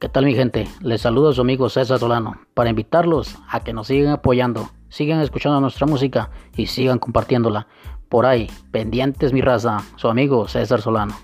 ¿Qué tal mi gente? Les saludo a su amigo César Solano para invitarlos a que nos sigan apoyando, sigan escuchando nuestra música y sigan compartiéndola. Por ahí, pendientes mi raza, su amigo César Solano.